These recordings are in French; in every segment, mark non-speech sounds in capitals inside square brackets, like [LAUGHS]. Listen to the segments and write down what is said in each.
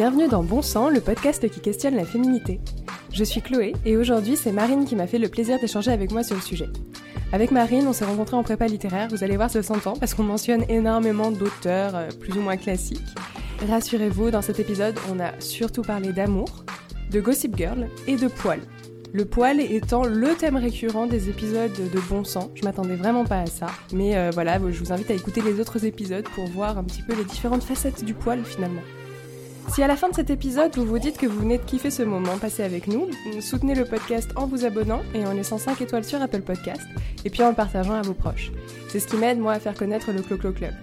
Bienvenue dans Bon Sang, le podcast qui questionne la féminité. Je suis Chloé et aujourd'hui c'est Marine qui m'a fait le plaisir d'échanger avec moi sur le sujet. Avec Marine, on s'est rencontrés en prépa littéraire, vous allez voir, ça s'entend parce qu'on mentionne énormément d'auteurs euh, plus ou moins classiques. Rassurez-vous, dans cet épisode, on a surtout parlé d'amour, de Gossip Girl et de poils. Le poil étant le thème récurrent des épisodes de Bon Sang. Je m'attendais vraiment pas à ça. Mais euh, voilà, je vous invite à écouter les autres épisodes pour voir un petit peu les différentes facettes du poil finalement. Si à la fin de cet épisode vous vous dites que vous venez de kiffer ce moment passé avec nous, soutenez le podcast en vous abonnant et en laissant 5 étoiles sur Apple Podcast, et puis en le partageant à vos proches. C'est ce qui m'aide moi à faire connaître le Clo-Clo Club.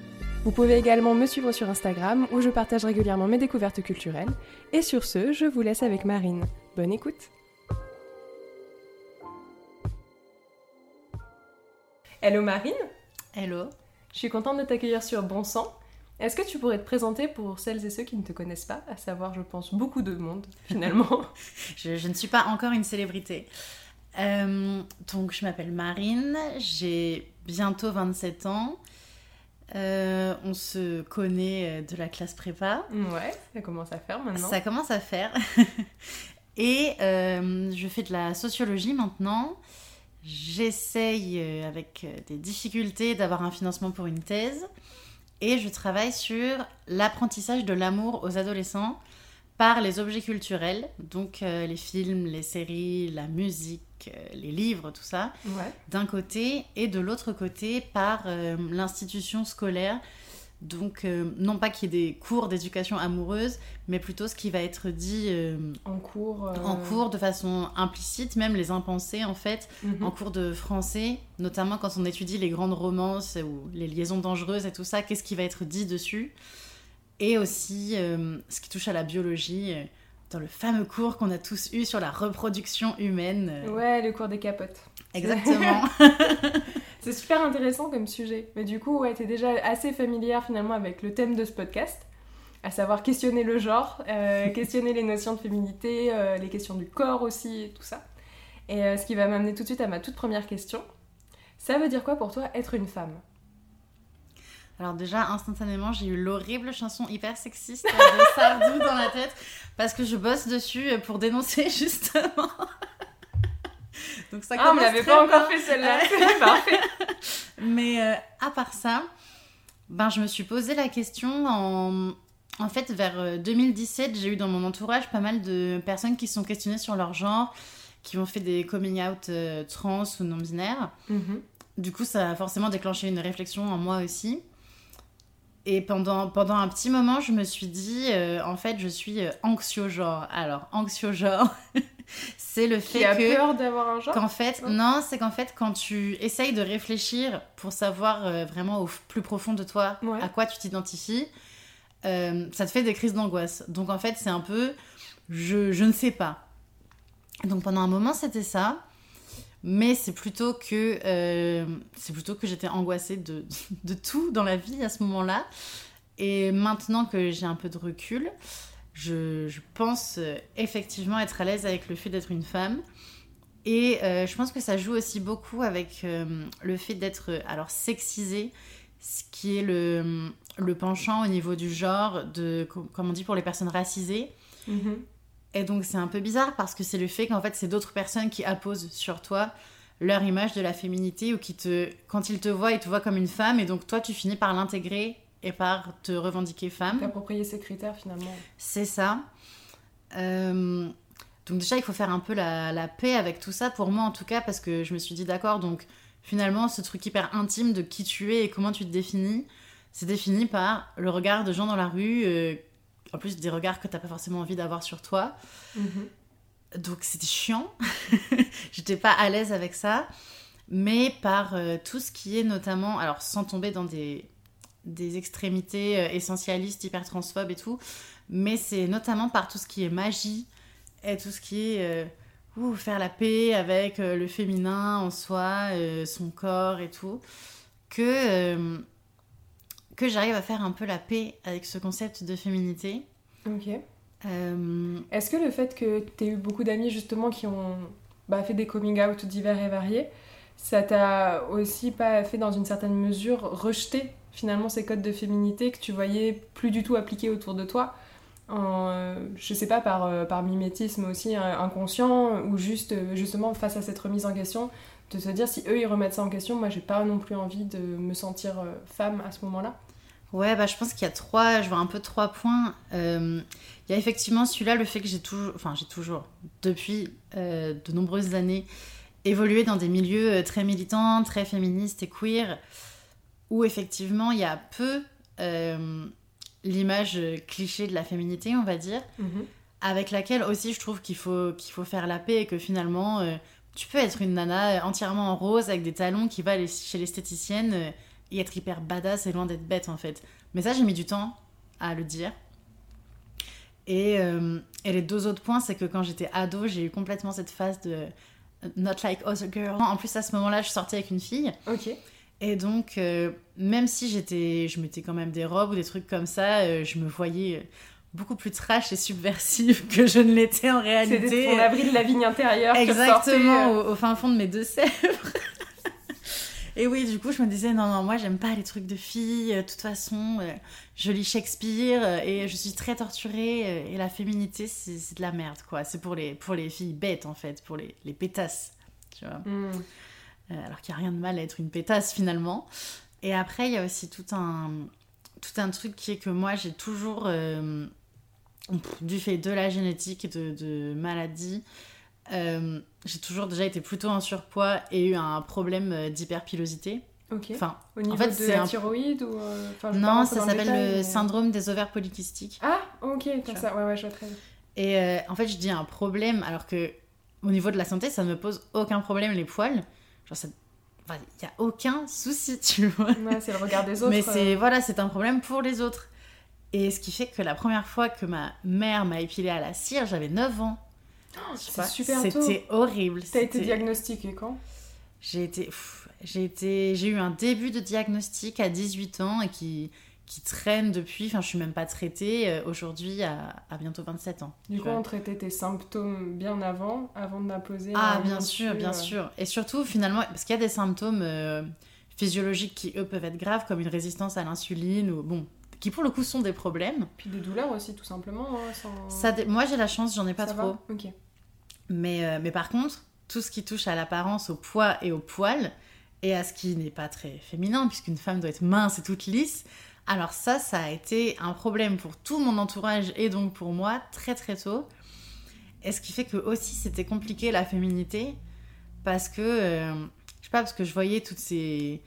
Vous pouvez également me suivre sur Instagram où je partage régulièrement mes découvertes culturelles. Et sur ce, je vous laisse avec Marine. Bonne écoute Hello Marine Hello Je suis contente de t'accueillir sur Bon Sang. Est-ce que tu pourrais te présenter pour celles et ceux qui ne te connaissent pas, à savoir, je pense, beaucoup de monde, finalement? [LAUGHS] Je, ne suis pas encore une célébrité. Euh, donc, je m'appelle Marine, j'ai bientôt 27 ans. Euh, on se connaît de la classe prépa. Ouais, ça commence à faire maintenant. Ça commence à faire. [LAUGHS] et euh, je fais de la sociologie maintenant. J'essaye, avec des difficultés, d'avoir un financement pour une thèse et je travaille sur l'apprentissage de l'amour aux adolescents par les objets culturels, donc euh, les films, les séries, la musique, euh, les livres, tout ça, d'un côté, et de l'autre côté par euh, l'institution scolaire donc, euh, non pas qu'il y ait des cours d'éducation amoureuse, mais plutôt ce qui va être dit euh, en, cours, euh, en cours de façon implicite, même les impensés en fait, mhm. en cours de français, notamment quand on étudie les grandes romances ou les liaisons dangereuses et tout ça, qu'est-ce qui va être dit dessus? Et aussi ce qui touche à la biologie, dans le fameux cours qu'on a tous eu sur la reproduction humaine. Ouais, le cours des capotes. Exactement. [LAUGHS] [LAUGHS] C'est super intéressant comme sujet. Mais du coup, ouais, t'es déjà assez familière finalement avec le thème de ce podcast, à savoir questionner le genre, euh, [LAUGHS] questionner les notions de féminité, euh, les questions du corps aussi, et tout ça. Et euh, ce qui va m'amener tout de suite à ma toute première question. Ça veut dire quoi pour toi être une femme? Alors déjà, instantanément, j'ai eu l'horrible chanson hyper sexiste de Sardou dans la tête parce que je bosse dessus pour dénoncer [LAUGHS] justement [LAUGHS] donc ça ah, on l'avait pas encore fait celle-là. [LAUGHS] Parfait. Mais euh, à part ça, ben, je me suis posé la question en. En fait, vers 2017, euh, j'ai eu dans mon entourage pas mal de personnes qui se sont questionnées sur leur genre, qui ont fait des coming out euh, trans ou non binaires. Mhm. Du coup, ça a forcément déclenché une réflexion en moi aussi. Et pendant, pendant un petit moment, je me suis dit, en fait, je suis anxio-genre. Alors, anxio-genre, [LAUGHS] c'est le fait que. peur d'avoir un genre Qu'en fait, non, c'est qu'en fait, quand tu essayes de réfléchir pour savoir euh, vraiment au plus profond de toi à quoi tu t'identifies, euh, ça te fait des crises d'angoisse. Donc en fait, c'est un peu. Je, je ne sais pas. Donc pendant un moment, c'était ça. Mais c'est plutôt que euh, c'est plutôt que j'étais angoissée de, [LAUGHS] de, tout dans la vie à ce moment-là. Et maintenant que j'ai un peu de recul, je, pense euh, effectivement être à l'aise avec le fait d'être une femme. Et euh, je pense que ça joue aussi beaucoup avec euh, le fait d'être alors sexisé, ce qui est le, le, penchant au niveau du genre, de, comme on dit pour les personnes racisées. Mm-hmm. Et donc c'est un peu bizarre parce que c'est le fait qu'en fait c'est d'autres personnes qui apposent sur toi leur image de la féminité ou qui te, quand ils te voient, ils te voient comme une femme et donc toi tu finis par l'intégrer et par te revendiquer femme. T'approprier ces critères finalement. C'est ça. Euh, donc déjà, il faut faire un peu la, la, paix avec tout ça, pour moi en tout cas, parce que je me suis dit d'accord, donc finalement, ce truc hyper intime de qui tu es et comment tu te définis, c'est défini par le regard de gens dans la rue, euh, en plus des regards que t'as pas forcément envie d'avoir sur toi. Mhm. Donc c'était chiant, [LAUGHS] j'étais pas à l'aise avec ça, mais par euh, tout ce qui est notamment, alors sans tomber dans des des extrémités euh, essentialistes, hyper transphobes et tout, mais c'est notamment par tout ce qui est magie et tout ce qui est euh, faire la paix avec euh, le féminin en soi, son corps et tout, que, que j'arrive à faire un peu la paix avec ce concept de féminité. Ok. Est-ce que le fait que tu aies eu beaucoup d'amis justement qui ont bah, fait des coming out divers et variés, ça t'a aussi pas fait dans une certaine mesure rejeter finalement ces codes de féminité que tu voyais plus du tout appliqués autour de toi en, je sais pas, par, par mimétisme aussi inconscient, ou juste justement face à cette remise en question, de se dire si eux ils remettent ça en question, moi j'ai pas non plus envie de me sentir femme à ce moment-là. Ouais, bah, je pense qu'il y a trois, je vois un peu trois points. Euh, il y a effectivement celui-là, le fait que j'ai toujours, enfin j'ai toujours, depuis euh, de nombreuses années, évolué dans des milieux euh, très militants, très féministes et queer, où effectivement il y a peu l'image cliché de la féminité, on va dire, mhm. avec laquelle aussi je trouve qu'il faut, qu'il faut faire la paix et que finalement tu peux être une nana entièrement en rose avec des talons qui va chez l'esthéticienne et être hyper badass et loin d'être bête en fait. Mais ça, j'ai mis du temps à le dire. Et, euh, et les deux autres points, c'est que quand j'étais ado, j'ai eu complètement cette phase de not like other girl. En plus, à ce moment-là, je sortais avec une fille. Ok. Et donc, euh, même si j'étais, je mettais quand même des robes ou des trucs comme ça, euh, je me voyais beaucoup plus trash et subversive que je ne l'étais en réalité. C'était ton abri de la vigne intérieure. Exactement, au, au, fin fond de mes deux sèvres. [LAUGHS] Et oui, du coup, je me disais, non, non, moi, j'aime pas les trucs de filles. Euh, de toute façon, euh, je lis Shakespeare euh, et je suis très torturée. et la féminité, c'est de la merde, quoi. C'est pour les, pour les filles bêtes, en fait, pour les, les pétasses, tu vois. Mm. Alors qu'il n'y a rien de mal à être une pétasse, finalement. Et après, il y a aussi tout un, tout un truc qui est que moi, j'ai toujours, du fait de la génétique et de, de maladies, euh, j'ai toujours déjà été plutôt en surpoids et eu un problème euh, d'hyperpilosité. Ok. Enfin, Au niveau en fait, de la thyroïde ou euh, Non, ça s'appelle le syndrome des ovaires polykystiques. Ah, ok, comme ça, ouais, ouais, je vois très bien. Et en fait, je dis un problème alors que au niveau de la santé, ça ne me pose aucun problème les poils. Genre, ça il n'y a aucun souci, [LAUGHS] tu vois. Ouais, c'est le regard des autres. Mais c'est voilà, c'est un problème pour les autres. Et ce qui fait que la première fois que ma mère m'a épilé à la cire, j'avais 9 ans. Oh, c'est super C'était horrible. T'as été diagnostiquée quand? J'ai été, j'ai été, j'ai eu un début de diagnostic à 18 ans et qui qui traîne depuis. Enfin, je suis même pas traitée euh, aujourd'hui à, à, bientôt 27 ans. Du coup, on traitait tes symptômes bien avant, avant de m'imposer. Ah, bien sûr, bien sûr. Et surtout, finalement, parce qu'il y a des symptômes euh, physiologiques qui eux peuvent être graves, comme une résistance à l'insuline ou bon, qui pour le coup sont des problèmes. Puis des douleurs aussi, tout simplement. Hein, Ça, moi, j'ai la chance, j'en ai pas trop. Ok. Mais, euh, mais par contre, tout ce qui touche à l'apparence, au poids et au poil, et à ce qui n'est pas très féminin, puisqu'une femme doit être mince et toute lisse, alors ça, ça a été un problème pour tout mon entourage et donc pour moi très très tôt. Et ce qui fait que aussi c'était compliqué la féminité, parce que, euh, je voyais toutes ces,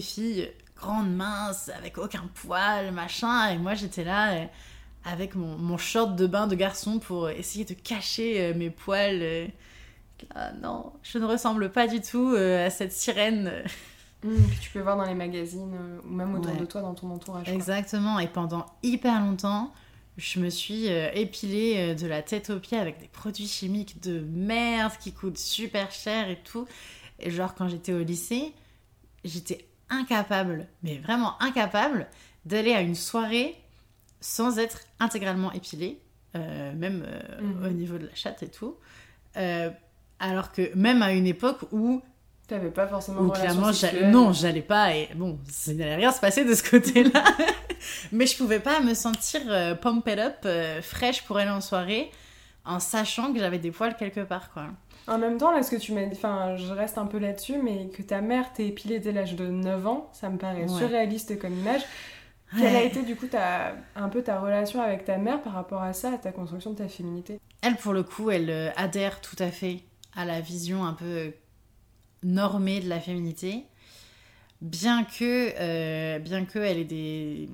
filles grandes, minces, avec aucun poil, machin, et moi j'étais là... Euh, avec mon, short de bain de garçon pour essayer de cacher euh, mes poils. Euh. Ah non, je ne ressemble pas du tout à cette sirène. Mmh, que tu peux voir dans les magazines ou même autour de toi, dans ton entourage. Exactement, et pendant hyper longtemps, je me suis épilée de la tête aux pieds avec des produits chimiques de merde qui coûtent super cher et tout. Et genre, quand j'étais au lycée, j'étais incapable, mais vraiment incapable, d'aller à une soirée sans être intégralement épilé, euh, même euh, mhm. au niveau de la chatte et tout. Euh, alors que même à une époque où T'avais pas forcément où clairement non j'allais pas et bon ça n'allait rien se passer de ce côté-là. [LAUGHS] Mais je pouvais pas me sentir pumped up fraîche pour aller en soirée en sachant que j'avais des poils quelque part quoi. En même temps là ce que tu m'as dit enfin je reste un peu là-dessus mais que ta mère t'ait épilée dès l'âge de 9 ans ça me paraît surréaliste comme image. Quelle a été du coup ta, un peu ta relation avec ta mère par rapport à ça, à ta construction de ta féminité? Elle, pour le coup, elle euh, adhère tout à fait à la vision un peu euh, normée de la féminité, bien que, euh, bien que elle ait des,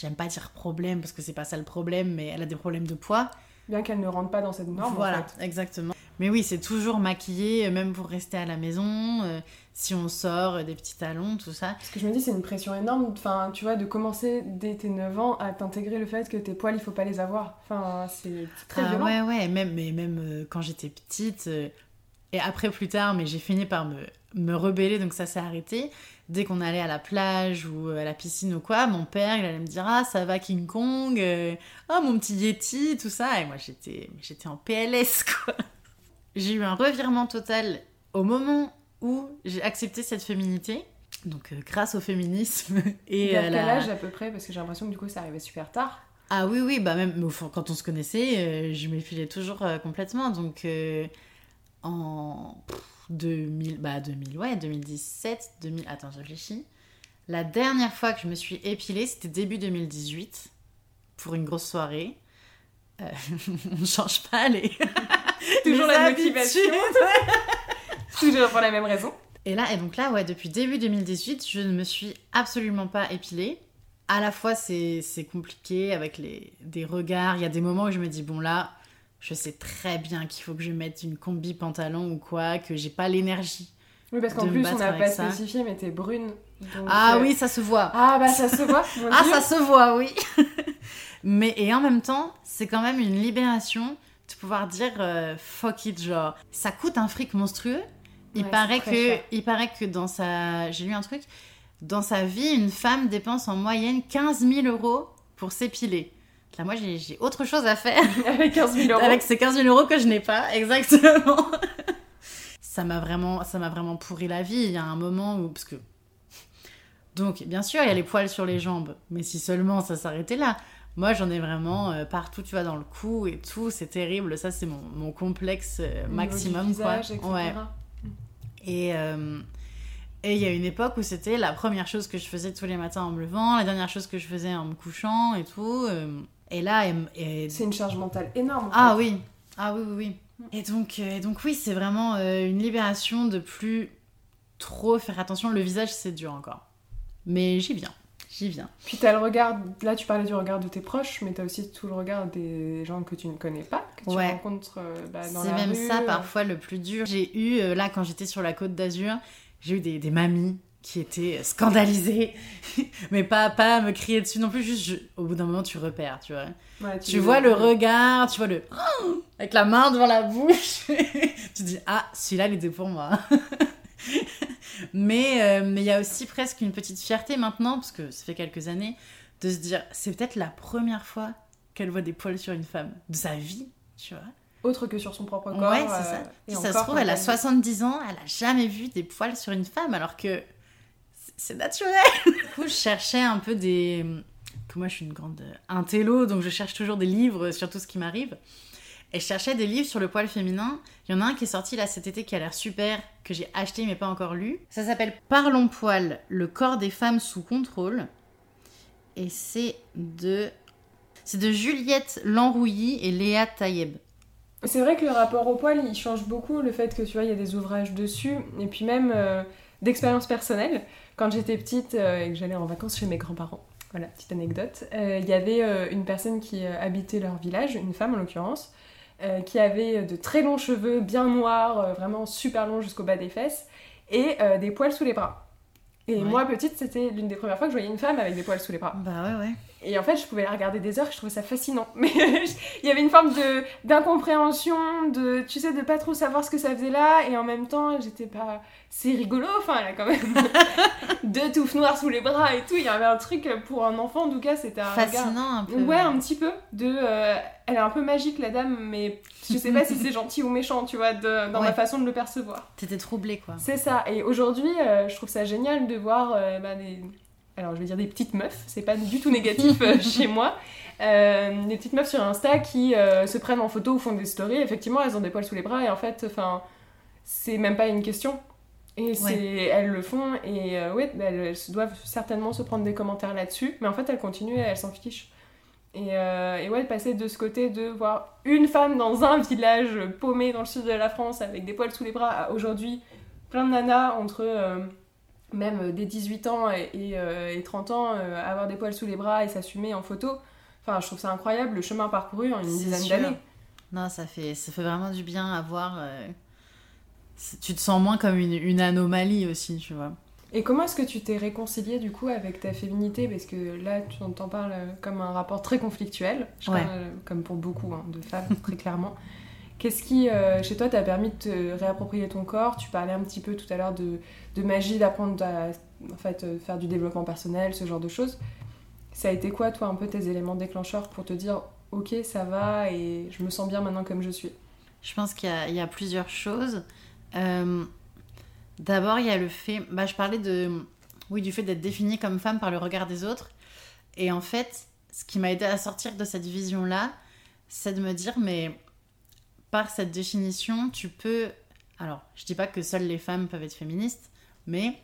j'aime pas dire problème parce que c'est pas ça le problème, mais elle a des problèmes de poids. Bien qu'elle ne rentre pas dans cette norme. Voilà, en fait. exactement. Mais oui, c'est toujours maquillé, même pour rester à la maison, euh, si on sort, euh, des petits talons, tout ça. Ce que je me dis, c'est une pression énorme, enfin, tu vois, de commencer dès tes 9 ans à t'intégrer le fait que tes poils, il faut pas les avoir. Enfin, c'est très ah, Ouais, ouais, même, mais même euh, quand j'étais petite, et après plus tard, mais j'ai fini par me, me rebeller, donc ça s'est arrêté. Dès qu'on allait à la plage ou à la piscine ou quoi, mon père, il allait me dire Ah, ça va King Kong Ah, mon petit Yeti, tout ça. Et moi, j'étais en PLS, [LAUGHS] quoi j'ai eu un revirement total au moment où j'ai accepté cette féminité. Donc euh, grâce au féminisme [LAUGHS] et à quel âge à peu près? Parce que j'ai l'impression que du coup ça arrivait super tard. Ah oui, oui, bah même quand on se connaissait, euh, je m'épilais toujours euh, complètement. Donc en 2000, bah 2000, ouais, 2017, 2000, attends, je réfléchis. La dernière fois que je me suis épilée, c'était début 2018 pour une grosse soirée. [LAUGHS] on ne change pas les. [LAUGHS] Toujours la motivation. [LAUGHS] Toujours pour la même raison. Et là, et donc là, ouais, depuis début 2018, je ne me suis absolument pas épilée. À la fois, c'est compliqué avec les, des regards. Il y a des moments où je me dis, bon là, je sais très bien qu'il faut que je mette une combi pantalon ou quoi, que j'ai pas l'énergie. Oui, parce qu'en plus, on n'a pas spécifié, mais t'es brune. ah euh, oui, ça se voit. Ah bah ça se voit. [LAUGHS] ah, ça se voit, oui. [LAUGHS] mais et en même temps, c'est quand même une libération de pouvoir dire euh, fuck it, genre, ça coûte un fric monstrueux, il, paraît que, il paraît que dans sa. J'ai lu un truc. Dans sa vie, une femme dépense en moyenne 15 000 euros pour s'épiler. Là, moi, j'ai autre chose à faire. [LAUGHS] Avec 15 000 euros. Avec ces 15 000 euros que je n'ai pas, [LAUGHS] exactement. ça m'a vraiment, ça vraiment pourri la vie. Il y a un moment où, parce que, donc, bien sûr, il y a les poils sur les jambes, mais si seulement ça s'arrêtait là. Moi, j'en ai vraiment euh, partout, tu vois, dans le cou et tout. C'est terrible. Ça, c'est mon, mon, complexe euh, maximum, visage, quoi. Etc. Ouais. Et euh, et il y a une époque où c'était la première chose que je faisais tous les matins en me levant, la dernière chose que je faisais en me couchant et tout. Euh, et là, c'est une charge mentale énorme. Ah oui, ah oui, oui, oui. Et donc, euh, donc oui, c'est vraiment une libération de plus trop faire attention. Le visage, c'est dur encore. Mais j'y viens j'y viens. Puis t'as le regard, là tu parlais du regard de tes proches, mais t'as aussi tout le regard des gens que tu ne connais pas, que tu rencontres euh, bah, dans la rue. C'est même ça parfois le plus dur. J'ai eu, euh, là quand j'étais sur la côte d'Azur, j'ai eu des, des, mamies qui étaient scandalisées, [LAUGHS] mais pas, pas à me crier dessus non plus, juste au bout d'un moment tu repères, tu vois. tu, vois le regard, tu vois le... [GASPS] avec la main devant la bouche, [LAUGHS] tu dis, ah, celui-là il était pour moi. [LAUGHS] mais euh, mais il y a aussi presque une petite fierté maintenant, parce que ça fait quelques années, de se dire c'est peut-être la première fois qu'elle voit des poils sur une femme de sa vie, tu vois. Autre que sur son propre corps. Ouais, c'est ça. Euh, ça se trouve, elle a 70 ans, elle a jamais vu des poils sur une femme, alors que c'est naturel. [LAUGHS] du coup, je cherchais un peu des. Que moi, je suis une grande intello, donc je cherche toujours des livres sur tout ce qui m'arrive. Et je cherchais des livres sur le poil féminin. Il y en a un qui est sorti là cet été qui a l'air super, que j'ai acheté mais pas encore lu. Ça s'appelle Parlons poil, le corps des femmes sous contrôle. Et c'est de. C'est de Juliette Lanrouilly et Léa Taïeb. C'est vrai que le rapport au poil, il change beaucoup. Le fait que tu vois, il y a des ouvrages dessus. Et puis même euh, d'expérience personnelle. Quand j'étais petite euh, et que j'allais en vacances chez mes grands-parents, voilà, petite anecdote, euh, il y avait une personne qui habitait leur village, une femme en l'occurrence, euh, qui avait de très longs cheveux, bien noirs, euh, vraiment super longs jusqu'au bas des fesses, et euh, des poils sous les bras. Et moi, petite, c'était l'une des premières fois que je voyais une femme avec des poils sous les bras. Bah ouais, ouais. Et en fait, je pouvais la regarder des heures, je trouvais ça fascinant. [LAUGHS] Mais il y avait une forme de d'incompréhension, de tu sais, de pas trop savoir ce que ça faisait là, et en même temps, j'étais pas. C'est rigolo, enfin, elle a quand même [LAUGHS] deux touffes noires sous les bras et tout. Il y avait un truc pour un enfant, en tout cas, c'était un fascinant un peu. Ouais, un petit peu. De, euh, elle est un peu magique la dame, mais je sais pas si c'est [LAUGHS] gentil ou méchant, tu vois, de, dans ma façon de le percevoir. T'étais troublée, quoi. C'est ça. Et aujourd'hui, euh, je trouve ça génial de voir euh, bah, des alors je vais dire des petites meufs, c'est pas du tout négatif euh, [LAUGHS] chez moi, euh, des petites meufs sur Insta qui euh, se prennent en photo ou font des stories, effectivement elles ont des poils sous les bras et en fait, enfin, c'est même pas une question. Et elles le font et oui, bah, elles, doivent certainement se prendre des commentaires là-dessus, mais en fait elles continuent et elles s'en fichent. Et, et, ouais, passer de ce côté de voir une femme dans un village paumé dans le sud de la France avec des poils sous les bras à aujourd'hui plein de nanas entre même euh, dès 18 ans et, 30 euh, ans, euh, avoir des poils sous les bras et s'assumer en photo. Enfin, je trouve ça incroyable, le chemin parcouru en une dizaine d'années. Non, ça fait, ça fait vraiment du bien à voir. Tu te sens moins comme une, une, anomalie aussi, tu vois. Et comment est-ce que tu t'es réconciliée du coup avec ta féminité? Parce que là, tu t'en parles comme un rapport très conflictuel, comme pour beaucoup hein, de femmes, [LAUGHS] très clairement. Qu'est-ce qui, chez toi, t'a permis de te réapproprier ton corps? Tu parlais un petit peu tout à l'heure de, de magie, d'apprendre à en fait, euh, faire du développement personnel, ce genre de choses. Ça a été quoi, toi, un peu tes éléments déclencheurs pour te dire, ok, ça va et je me sens bien maintenant comme je suis? Je pense qu'il y, a plusieurs choses. Euh, d'abord, il y a le fait, bah, je parlais de, oui, du fait d'être définie comme femme par le regard des autres. Et en fait, ce qui m'a aidé à sortir de cette vision-là, c'est de me dire, mais par cette définition, tu peux. Alors, je dis pas que seules les femmes peuvent être féministes, mais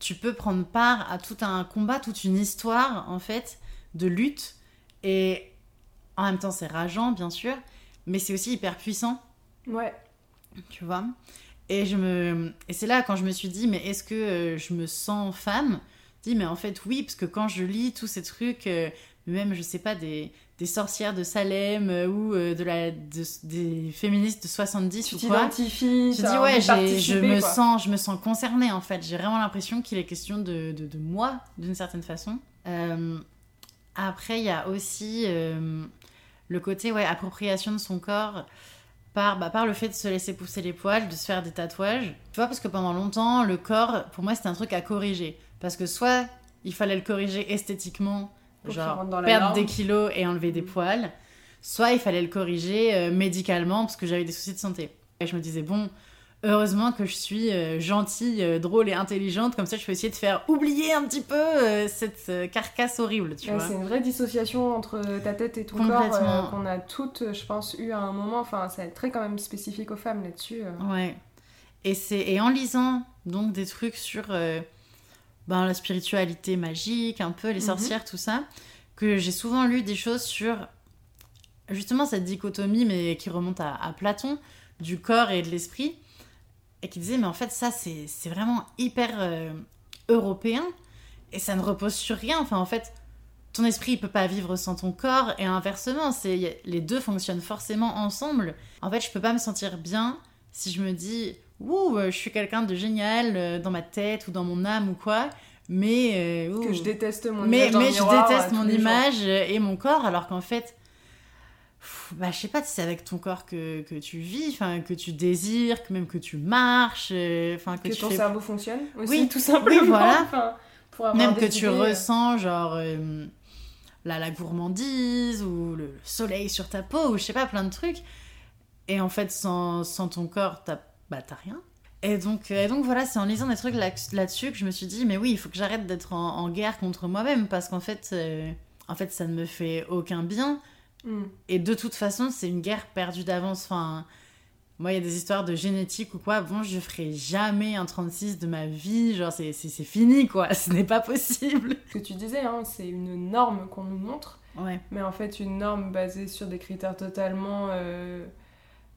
tu peux prendre part à tout un combat, toute une histoire, en fait, de lutte. Et en même temps, c'est rageant, bien sûr, mais c'est aussi hyper puissant. Ouais. Tu vois? Et, je me... et c'est là, quand je me suis dit, mais est-ce que euh, je me sens femme? Je dis, mais en fait, oui, parce que quand je lis tous ces trucs, euh, même, je sais pas, des, des sorcières de Salem euh, ou de la, des féministes de 70 tu ou quoi. Tu t'identifies, Je dis, ouais, je me, sens, je me sens concernée, en fait. J'ai vraiment l'impression qu'il est question de, de, de moi, d'une certaine façon. après, il y a aussi le côté ouais, appropriation de son corps par, bah, par le fait de se laisser pousser les poils, de se faire des tatouages. Tu vois, parce que pendant longtemps, le corps, pour moi, c'était un truc à corriger. Parce que soit il fallait le corriger esthétiquement, genre perdre des kilos et enlever des poils, soit il fallait le corriger euh, médicalement parce que j'avais des soucis de santé. Et je me disais, bon, heureusement que je suis euh, gentille, euh, drôle et intelligente, comme ça je peux essayer de faire oublier un petit peu euh, cette carcasse horrible, tu vois. C'est une vraie dissociation entre ta tête et ton corps qu'on a toutes, je pense, eu à un moment. Enfin, c'est très quand même spécifique aux femmes là-dessus. Ouais. Et, et en lisant donc des trucs sur ben, la spiritualité magique, un peu les mhm. sorcières, tout ça, que j'ai souvent lu des choses sur justement cette dichotomie, mais qui remonte à, à Platon, du corps et de l'esprit et qui disait mais en fait ça c'est vraiment hyper euh, européen et ça ne repose sur rien enfin en fait ton esprit il peut pas vivre sans ton corps et inversement c'est les deux fonctionnent forcément ensemble en fait je peux pas me sentir bien si je me dis ouh euh, je suis quelqu'un de génial euh, dans ma tête ou dans mon âme ou quoi mais que je déteste mon mais, image mais je déteste mon image et mon corps alors qu'en fait bah, je sais pas si c'est avec ton corps que, que tu vis, enfin que tu désires, que même que tu marches, euh, enfin que, que, ton cerveau fonctionne aussi, oui, tout simplement. Oui, voilà. même que tu ressens genre euh, la, la gourmandise ou le soleil sur ta peau ou je sais pas plein de trucs. Et en fait, sans, sans ton corps, t'as bah, rien. Et donc, euh, et donc voilà, c'est en lisant des trucs là-dessus que je me suis dit, mais oui, il faut que j'arrête d'être en, en, guerre contre moi-même parce qu'en fait, en fait, ça ne me fait aucun bien Mm. Et de toute façon, c'est une guerre perdue d'avance. Enfin, moi, il y a des histoires de génétique ou quoi. Bon, je ferai jamais un 36 de ma vie. Genre, c'est fini, quoi. [LAUGHS] Ce n'est pas possible. Ce que tu disais, hein, c'est une norme qu'on nous montre. Ouais. Mais en fait, une norme basée sur des critères totalement euh,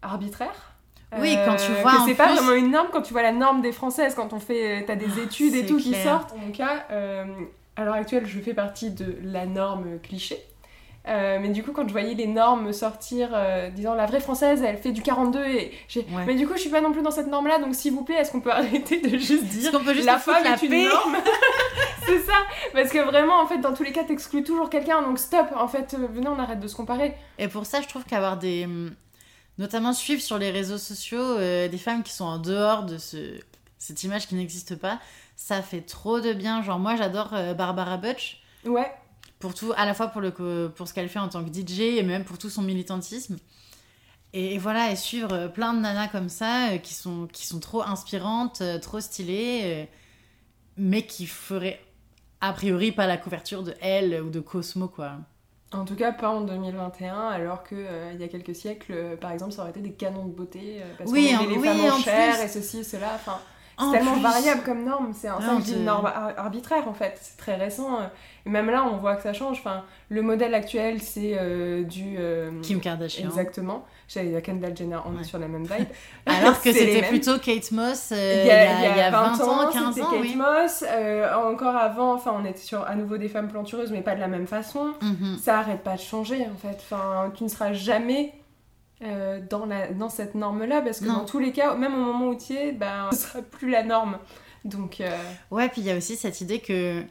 arbitraires. Oui, quand tu euh, vois. c'est pas vraiment une norme quand tu vois la norme des Françaises, quand on fait. Euh, t'as des ah, études et tout qui sortent. En mon cas, à l'heure actuelle, je fais partie de la norme cliché. Euh, mais du coup, quand je voyais les normes sortir, euh, disant la vraie française, elle fait du 42, et j'ai. Mais du coup, je suis pas non plus dans cette norme-là, donc s'il vous plaît, est-ce qu'on peut [LAUGHS] arrêter de juste dire peut juste la femme est une norme [LAUGHS] [LAUGHS] C'est ça Parce que vraiment, en fait, dans tous les cas, t'exclus toujours quelqu'un, donc stop, en fait, euh, venez, on arrête de se comparer. Et pour ça, je trouve qu'avoir des. Notamment suivre sur les réseaux sociaux des femmes qui sont en dehors de ce... cette image qui n'existe pas, ça fait trop de bien. Genre, moi, j'adore Barbara Butch. Ouais pour tout, à la fois pour, le, pour ce qu'elle fait en tant que DJ et même pour tout son militantisme. Et, voilà, et suivre plein de nanas comme ça euh, qui, sont, qui sont trop inspirantes, euh, trop stylées, euh, mais qui feraient a priori pas la couverture de Elle ou de Cosmo, quoi. En tout cas, pas en 2021, alors que il y a quelques siècles, par exemple, ça aurait été des canons de beauté parce oui, qu'on les femmes en, chair et ceci, cela. Enfin, c'est tellement variable comme norme, c'est un une norme arbitraire en fait, c'est très récent. Et même là, on voit que ça change. Enfin, le modèle actuel, c'est euh, du. Euh, Kim Kardashian. Exactement. J'avais Kendall Jenner, on est sur la même vibe. [LAUGHS] Alors que [LAUGHS] c'était plutôt Kate Moss euh, il, y a, 20, ans, 15 ans. Kate Moss. encore avant, enfin, on était sur à nouveau des femmes plantureuses, mais pas de la même façon. Mhm. Ça arrête pas de changer en fait. Enfin, tu ne seras jamais euh, dans, la, dans cette norme-là, parce que dans tous les cas, même au moment où tu es, ben, ce [LAUGHS] sera plus la norme. Donc, euh, Ouais, puis il y a aussi cette idée que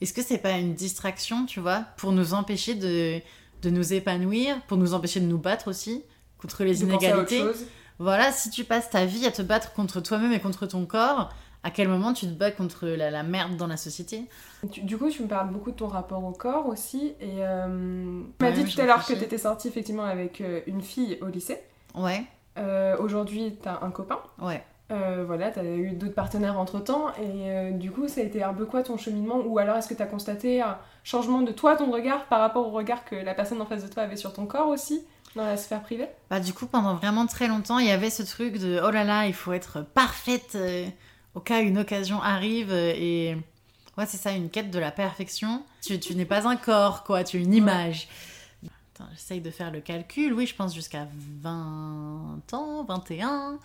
est-ce que c'est pas une distraction, tu vois, pour nous empêcher de, de nous épanouir, pour nous empêcher de nous battre aussi contre les inégalités? Voilà, si tu passes ta vie à te battre contre toi-même et contre ton corps, à quel moment tu te bats contre la, merde dans la société Du coup, tu me parles beaucoup de ton rapport au corps aussi. Et euh, tu m'as dit tout à l'heure que tu étais sortie effectivement avec euh, une fille au lycée. Ouais. Euh, Aujourd'hui, t'as un copain. Ouais. Voilà, tu as eu d'autres partenaires entre temps, et du coup, ça a été un peu quoi ton cheminement Ou alors est-ce que tu as constaté un changement de toi, ton regard, par rapport au regard que la personne en face de toi avait sur ton corps aussi, dans la sphère privée? Bah, du coup, pendant vraiment très longtemps, il y avait ce truc de oh là là, il faut être parfaite au cas où une occasion arrive, et ouais, c'est ça, une quête de la perfection. Tu, tu n'es pas un corps, quoi, tu es une image. J'essaye de faire le calcul, oui, je pense jusqu'à 20 ans, 21.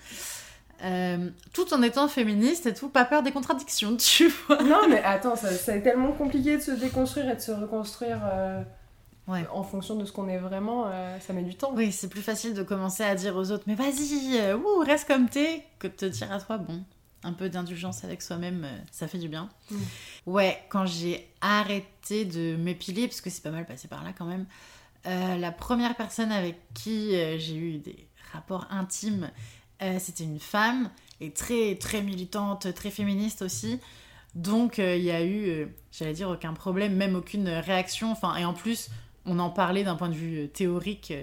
Euh, tout en étant féministe et tout, pas peur des contradictions, [LAUGHS] tu vois. Non, mais attends, ça, ça est tellement compliqué de se déconstruire et de se reconstruire euh, ouais. en fonction de ce qu'on est vraiment, euh, ça met du temps. Oui, c'est plus facile de commencer à dire aux autres, mais vas-y, reste comme t'es, que de te dire à toi, bon, un peu d'indulgence avec soi-même, ça fait du bien. Mm. Ouais, quand j'ai arrêté de m'épiler, parce que c'est pas mal passé par là quand même, la première personne avec qui j'ai eu des rapports intimes euh, c'était une femme et très très militante, très féministe aussi. Donc euh, il y a eu, euh, j'allais dire, aucun problème, même aucune réaction. Enfin, et en plus, on en parlait d'un point de vue théorique.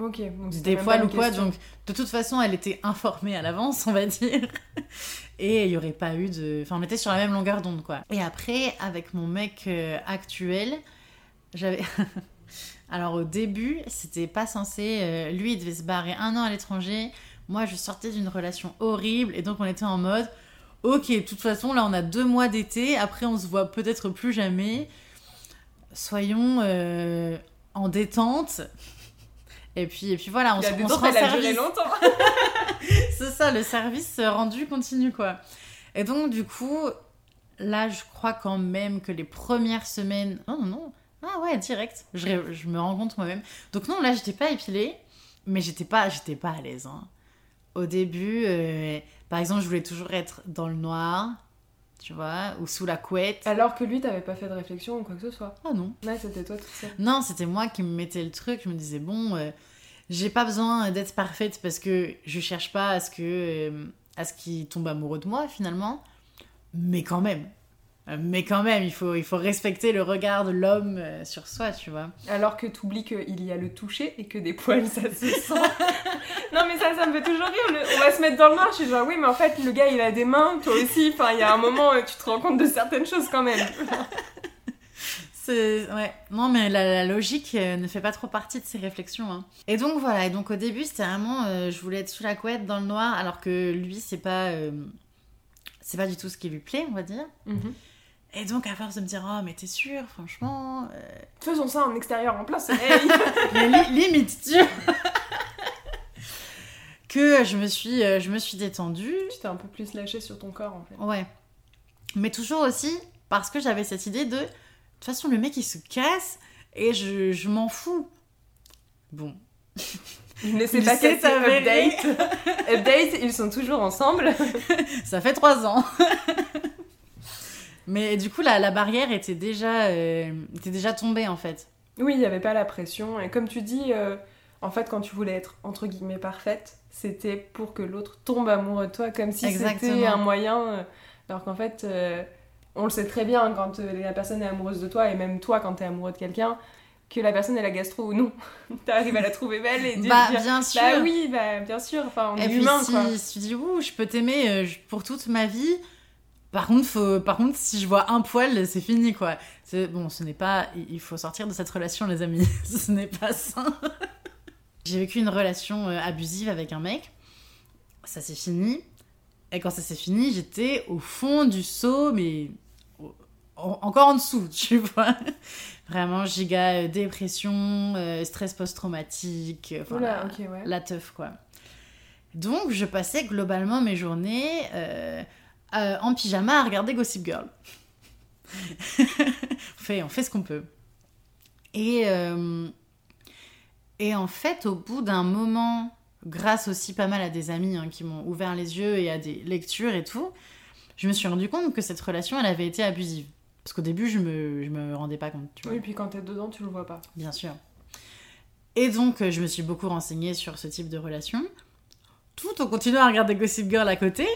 Ok, des poils ou quoi, donc de toute façon elle était informée à l'avance, on va dire. [LAUGHS] Et il n'y aurait pas eu de. Enfin, on était sur la même longueur d'onde, quoi. Et après, avec mon mec actuel, j'avais. [LAUGHS] Alors au début, c'était pas censé. lui, il devait se barrer un an à l'étranger. Moi, je sortais d'une relation horrible et donc on était en mode ok, de toute façon, là on a deux mois d'été, après on se voit peut-être plus jamais. Soyons euh, en détente. Et puis, et puis voilà, on, se, on se rend service. longtemps. [LAUGHS] C'est ça, le service rendu continue quoi. Et donc du coup, là je crois quand même que les premières semaines... Non, non, non. Ah ouais, direct. Je, je me rends compte moi-même. Donc non, là j'étais pas épilée, mais j'étais pas, j'étais pas à l'aise. Hein au début, euh, par exemple, je voulais toujours être dans le noir, tu vois, ou sous la couette. Alors que lui, t'avais pas fait de réflexion ou quoi que ce soit. Ah non. Ouais, c'était toi tout seul. Non, c'était moi qui me mettais le truc. Je me disais, bon, euh, j'ai pas besoin d'être parfaite parce que je cherche pas à ce que. Euh, à ce qu'il tombe amoureux de moi finalement. Mais quand même, mais quand même, il faut, il faut respecter le regard de l'homme euh, sur soi, tu vois. Alors que tu oublies qu'il y a le toucher et que des poils, ça se sent. [LAUGHS] non, mais ça, ça me fait toujours rire. On va se mettre dans le noir. Je suis genre, oui, mais en fait, le gars, il a des mains, toi aussi. Enfin, il y a un moment, tu te rends compte de certaines choses quand même. [LAUGHS] Ouais. Non, mais la, logique euh, ne fait pas trop partie de ces réflexions. Hein. Et donc, voilà. Et donc, au début, c'était vraiment... Euh, je voulais être sous la couette, dans le noir, alors que lui, c'est pas... c'est pas du tout ce qui lui plaît, on va dire. Mm et donc, à force de me dire, oh, mais t'es sûr, franchement. Euh, Faisons ça en extérieur, en plein soleil. [LAUGHS] mais limite, tu [LAUGHS] Que je me suis, euh, je me suis détendue. Tu t'es un peu plus lâchée sur ton corps, en fait. Ouais. Mais toujours aussi parce que j'avais cette idée de. De toute façon, le mec, il se casse et je, je m'en fous. Bon. [LAUGHS] Il ne sait pas qu'est update. update, ils sont toujours ensemble. Ça fait trois ans. Mais du coup, la, la barrière était déjà, euh, était déjà tombée en fait. Oui, il n'y avait pas la pression. Et comme tu dis, euh, en fait, quand tu voulais être entre guillemets parfaite, c'était pour que l'autre tombe amoureux de toi, comme si c'était un moyen. Euh, alors qu'en fait, on le sait très bien quand la personne est amoureuse de toi, et même toi quand tu es amoureux de quelqu'un, que la personne est la gastro ou non. [LAUGHS] T'arrives à la trouver belle et bah, bien sûr. Bah oui, bah, bien sûr. Enfin, on est humain, si, quoi. si tu dis, ouh, je peux t'aimer pour toute ma vie par contre, faut, par contre, si je vois un poil, c'est fini, quoi. Bon, ce n'est pas... Il faut sortir de cette relation, les amis. [LAUGHS] ce n'est pas ça. J'ai vécu une relation euh, abusive avec un mec. Ça s'est fini. Et quand ça s'est fini, j'étais au fond du seau, mais encore en dessous, [LAUGHS] tu vois. Vraiment, giga euh, dépression, euh, stress post-traumatique, la teuf, quoi. Donc, je passais globalement mes journées euh, en pyjama à regarder Gossip Girl. [LAUGHS] on, fait, on fait ce qu'on peut. Et, euh, et en fait, au bout d'un moment, grâce aussi pas mal à des amis hein, qui m'ont ouvert les yeux et à des lectures et tout, je me suis rendu compte que cette relation, elle avait été abusive. Parce qu'au début, je me, je me rendais pas compte. Tu vois. Oui, puis quand t'es dedans, tu le vois pas. Bien sûr. Et donc, euh, je me suis beaucoup renseignée sur ce type de relation. Tout en continuant à regarder Gossip Girl à côté.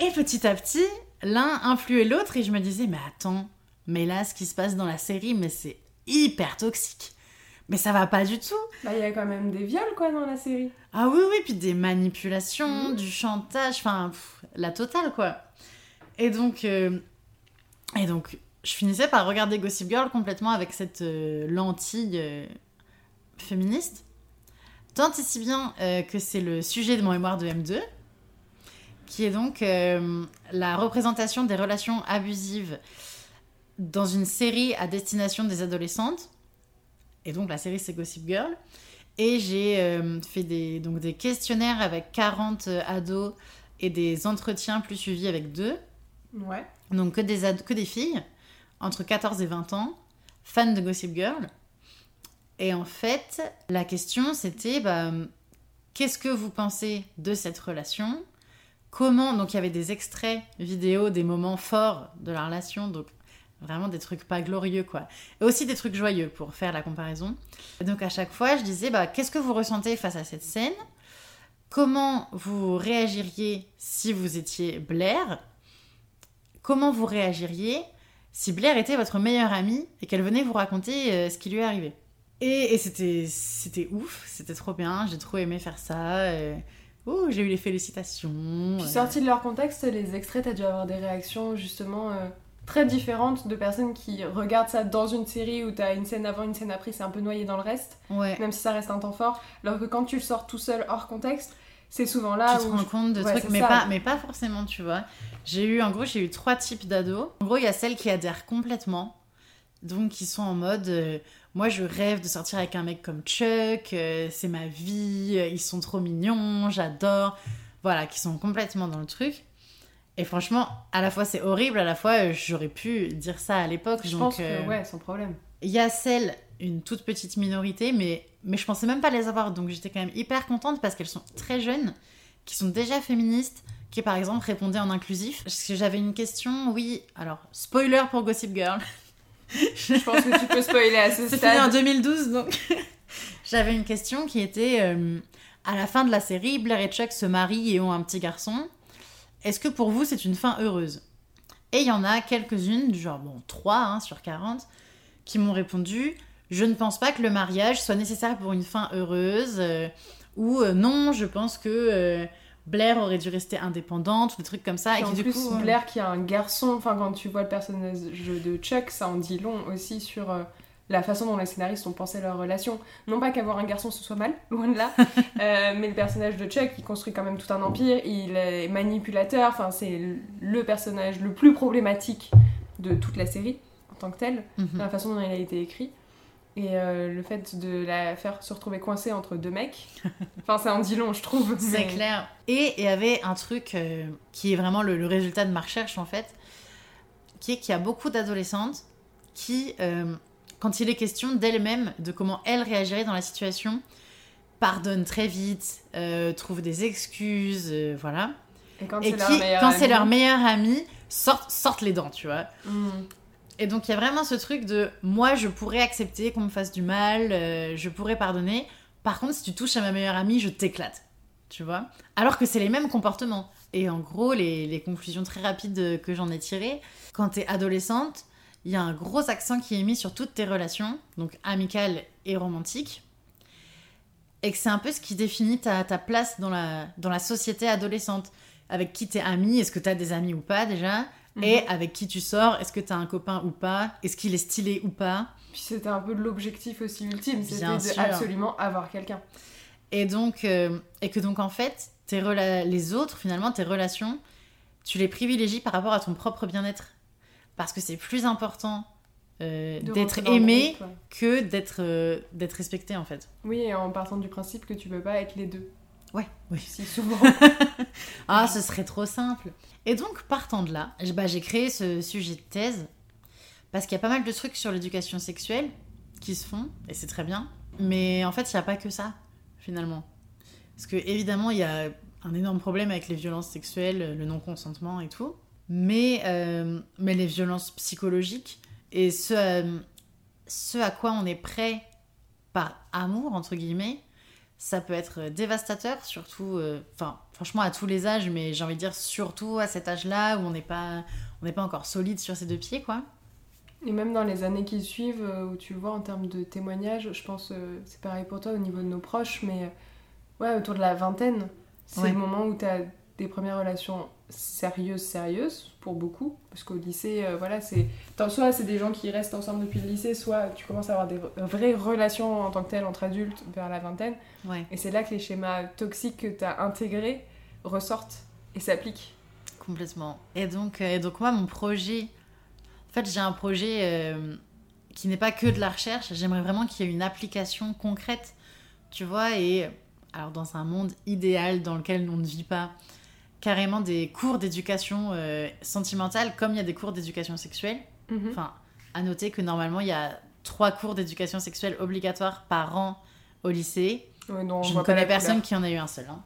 Et petit à petit, l'un influait l'autre et je me disais, mais attends, mais là, ce qui se passe dans la série, mais c'est hyper toxique. mais ça va pas du tout. Bah, il y a quand même des viols, quoi, dans la série. Ah oui, oui, puis des manipulations, mmh. du chantage, enfin, la totale, quoi. Et donc, euh, et donc, je finissais par regarder Gossip Girl complètement avec cette euh, lentille euh, féministe. Tant et si bien que c'est le sujet de mon mémoire de M2, qui est donc la représentation des relations abusives dans une série à destination des adolescentes et donc la série c'est Gossip Girl. Et j'ai euh, fait des, donc des questionnaires avec 40 euh, ados et des entretiens plus suivis avec deux. Ouais. Donc que des, que des filles entre 14 et 20 ans, fans de Gossip Girl. Et en fait, la question c'était bah, qu'est-ce que vous pensez de cette relation? Comment Donc il y avait des extraits vidéo des moments forts de la relation. Donc Vraiment des trucs pas glorieux, quoi. Et aussi des trucs joyeux, pour faire la comparaison. donc à chaque fois, je disais, bah, qu'est-ce que vous ressentez face à cette scène? Comment vous réagiriez si vous étiez Blair? Comment vous réagiriez si Blair était votre meilleure amie et qu'elle venait vous raconter euh, ce qui lui est arrivé? Et, et c'était, c'était ouf, c'était trop bien, j'ai trop aimé faire ça. Oh, j'ai eu les félicitations. Puis sorti de leur contexte, les extraits, t'as dû avoir des réactions justement euh, très différentes de personnes qui regardent ça dans une série où t'as une scène avant, une scène après, c'est un peu noyé dans le reste, même si ça reste un temps fort. Alors que quand tu le sors tout seul hors contexte, c'est souvent là tu te rends compte de trucs, mais pas, mais pas forcément, tu vois. J'ai eu, en gros, j'ai eu trois types d'ados. En gros, il y a celles qui adhèrent complètement, donc qui sont en mode, euh, moi je rêve de sortir avec un mec comme Chuck, euh, c'est ma vie, euh, ils sont trop mignons, j'adore. Voilà, qui sont complètement dans le truc. Et franchement, à la fois c'est horrible, à la fois euh, j'aurais pu dire ça à l'époque. Je pense que ouais, sans problème. Il y a celle, une toute petite minorité, mais, mais je pensais même pas les avoir, donc j'étais quand même hyper contente parce qu'elles sont très jeunes, qui sont déjà féministes, qui par exemple répondaient en inclusif. Parce que j'avais une question, oui, alors spoiler pour Gossip Girl. [LAUGHS] je pense que tu peux spoiler à ce stade. En 2012, donc [LAUGHS] j'avais une question qui était euh, à la fin de la série, Blair et Chuck se marient et ont un petit garçon. Est-ce que pour vous, c'est une fin heureuse? Et il y en a quelques-unes, du genre, bon, 3 hein, sur 40, qui m'ont répondu Je ne pense pas que le mariage soit nécessaire pour une fin heureuse. Euh, ou euh, non, je pense que. Euh, Blair aurait dû rester indépendante, des trucs comme ça. Et, en plus, Blair qui a un garçon, enfin quand tu vois le personnage de Chuck, ça en dit long aussi sur la façon dont les scénaristes ont pensé leur relation. Non pas qu'avoir un garçon ce soit mal, [LAUGHS] loin de là, [LAUGHS] euh, mais le personnage de Chuck, il construit quand même tout un empire, il est manipulateur, enfin c'est le personnage le plus problématique de toute la série en tant que tel, mhm. la façon dont il a été écrit. Et euh, le fait de la faire se retrouver coincée entre deux mecs, [LAUGHS] enfin c'est un dit long je trouve. C'est clair. Et il y avait un truc euh, qui est vraiment le, le, résultat de ma recherche en fait, qui est qu'il y a beaucoup d'adolescentes qui quand il est question d'elle-même, de comment elle réagirait dans la situation, pardonne très vite, euh, trouve des excuses, euh, voilà. Et quand c'est leur, meilleur ami, sortent, les dents, tu vois. Mm. Et donc il y a vraiment ce truc de moi je pourrais accepter qu'on me fasse du mal, euh, je pourrais pardonner. Par contre, si tu touches à ma meilleure amie, je t'éclate. Tu vois? Alors que c'est les mêmes comportements. Et en gros, les, les conclusions très rapides que j'en ai tirées, quand t'es adolescente, il y a un gros accent qui est mis sur toutes tes relations, donc amicales et romantiques, et que c'est un peu ce qui définit ta, place dans la, dans la société adolescente. Avec qui t'es ami, est-ce que t'as des amis ou pas déjà? Mhm. Et avec qui tu sors, est-ce que t'as un copain ou pas Est-ce qu'il est stylé ou pas? Puis c'était un peu l'objectif aussi ultime, c'était de absolument avoir quelqu'un. Et donc, euh, et que donc en fait, tes les autres, finalement, tes relations, tu les privilégies par rapport à ton propre bien-être parce que c'est plus important euh, d'être aimé que d'être euh, d'être respecté en fait. Oui, et en partant du principe que tu peux pas être les deux. Ouais, oui. Si souvent. [LAUGHS] ah, ce serait trop simple. Et donc, partant de là, bah, j'ai créé ce sujet de thèse parce qu'il y a pas mal de trucs sur l'éducation sexuelle qui se font, et c'est très bien. Mais en fait, il n'y a pas que ça, finalement. Parce que, évidemment, il y a un énorme problème avec les violences sexuelles, le non-consentement et tout mais, euh, mais les violences psychologiques et ce, euh, ce à quoi on est prêt par amour, entre guillemets, ça peut être dévastateur, surtout, euh, enfin, franchement, à tous les âges, mais j'ai envie de dire surtout à cet âge-là où on n'est pas, on n'est pas encore solide sur ses deux pieds, quoi. Et même dans les années qui suivent, euh, où tu le vois en termes de témoignages, je pense, euh, c'est pareil pour toi au niveau de nos proches, mais ouais, autour de la vingtaine, c'est le moment où tu as des premières relations sérieuses, sérieuses, pour beaucoup. Parce qu'au lycée, euh, voilà, c'est. Soit c'est des gens qui restent ensemble depuis le lycée, soit tu commences à avoir des vraies relations en tant que telles entre adultes vers la vingtaine. Et c'est là que les schémas toxiques que tu as intégrés ressortent et s'appliquent. Complètement. Et donc, et donc, moi, mon projet en fait, j'ai un projet euh, qui n'est pas que de la recherche. J'aimerais vraiment qu'il y ait une application concrète, tu vois, et alors dans un monde idéal dans lequel on ne vit pas, carrément des cours d'éducation euh, sentimentale comme il y a des cours d'éducation sexuelle. Mhm. Enfin, à noter que normalement, il y a trois cours d'éducation sexuelle obligatoires par an au lycée. je ne connais personne qui en a eu un seul. Hein.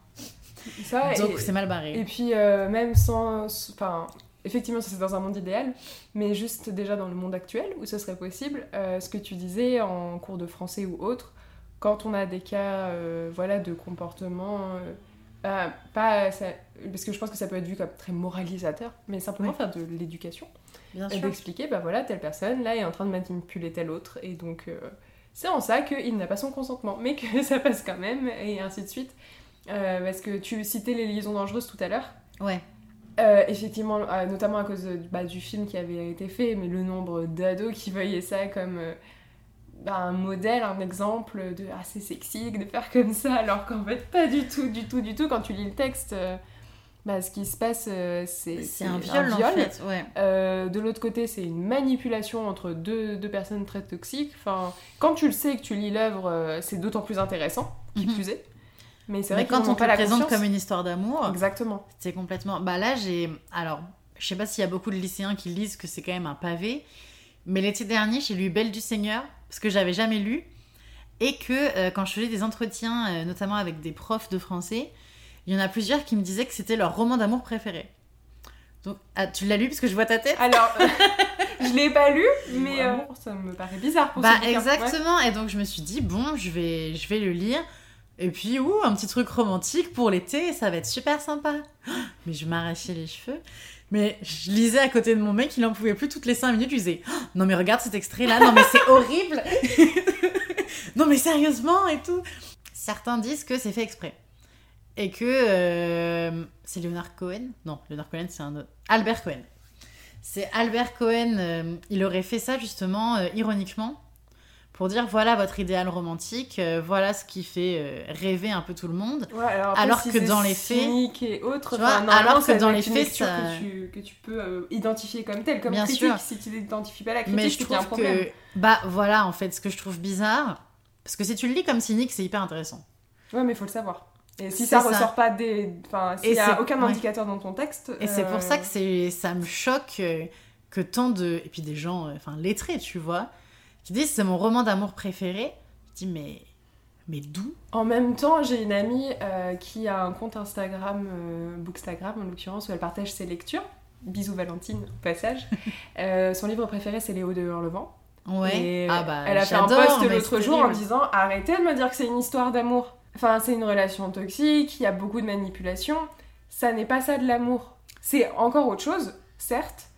Donc c'est mal barré. Et puis euh, même sans, enfin effectivement, ça c'est dans un monde idéal, mais juste déjà dans le monde actuel où ce serait possible, euh, ce que tu disais en cours de français ou autre, quand on a des cas euh, voilà, de comportement, euh, pas, parce que je pense que ça peut être vu comme très moralisateur, mais simplement faire de l'éducation. Et d'expliquer, bah voilà, telle personne là est en train de manipuler telle autre, et donc c'est en ça qu'il n'a pas son consentement, mais que [LAUGHS] ça passe quand même, et ainsi de suite. parce que tu citais les liaisons dangereuses tout à l'heure. Ouais. Euh, effectivement, euh, notamment à cause bah, du film qui avait été fait, mais le nombre d'ados qui voyaient ça comme euh, bah, un modèle, un exemple de assez ah, sexy de faire comme ça, alors qu'en fait pas du tout, du tout, du tout. Quand tu lis le texte, bah, ce qui se passe, c'est un viol. En fait, ouais. de l'autre côté, c'est une manipulation entre deux, deux, personnes très toxiques. Enfin, quand tu le sais et que tu lis l'œuvre, c'est d'autant plus intéressant, qui mhm. plus est. Mais c'est vrai quand on te la présente comme une histoire d'amour, exactement. C'est complètement. Bah là, j'ai. Alors, je sais pas s'il y a beaucoup de lycéens qui lisent que c'est quand même un pavé, mais l'été dernier, j'ai lu Belle du Seigneur parce que j'avais jamais lu et que euh, quand je faisais des entretiens, euh, notamment avec des profs de français, il y en a plusieurs qui me disaient que c'était leur roman d'amour préféré. Donc, ah, tu l'as lu parce que je vois ta tête? Alors, [LAUGHS] je l'ai pas lu, mais euh, ça me paraît bizarre pour Bah, exactement. Et donc, je me suis dit, bon, je vais, je vais le lire. Et puis, ouh, un petit truc romantique pour l'été, ça va être super sympa. [GASPS] Mais je m'arrachais les cheveux. Mais je lisais à côté de mon mec, il en pouvait plus toutes les 5 minutes. Je disais Non, mais regarde cet extrait-là, non, mais c'est horrible [LAUGHS] Non, mais sérieusement et tout. Certains disent que c'est fait exprès. Et que euh, c'est Leonard Cohen? Non, Leonard Cohen, c'est un autre. Albert Cohen. C'est Albert Cohen, euh, il aurait fait ça justement euh, ironiquement pour dire voilà votre idéal romantique, euh, voilà ce qui fait euh, rêver un peu tout le monde. alors, que dans les faits, et autres, alors que dans les faits, ça... que, tu, que tu peux euh, identifier comme tel, comme Bien critique. Sûr. Si tu n'identifies pas la critique, mais je trouve que bah voilà en fait ce que je trouve bizarre, parce que si tu le lis comme cynique, c'est hyper intéressant. Ouais, mais il faut le savoir. Et si ça, ressort pas des, enfin, s'il y a aucun indicateur dans ton texte. Et c'est pour ça que c'est, ça me choque que tant de, et puis des gens, enfin lettrés, tu vois qui disent c'est mon roman d'amour préféré. Je dis mais mais d'où? En même temps, j'ai une amie euh, qui a un compte Instagram, euh, Bookstagram en l'occurrence, où elle partage ses lectures. Bisous Valentine, au passage. [LAUGHS] Euh, son livre préféré, c'est Léo de Hurlevent. Ouais. ah bah, elle a fait un post l'autre jour en disant arrêtez de me dire que c'est une histoire d'amour. Enfin, c'est une relation toxique, il y a beaucoup de manipulation. Ça n'est pas ça de l'amour. C'est encore autre chose, certes,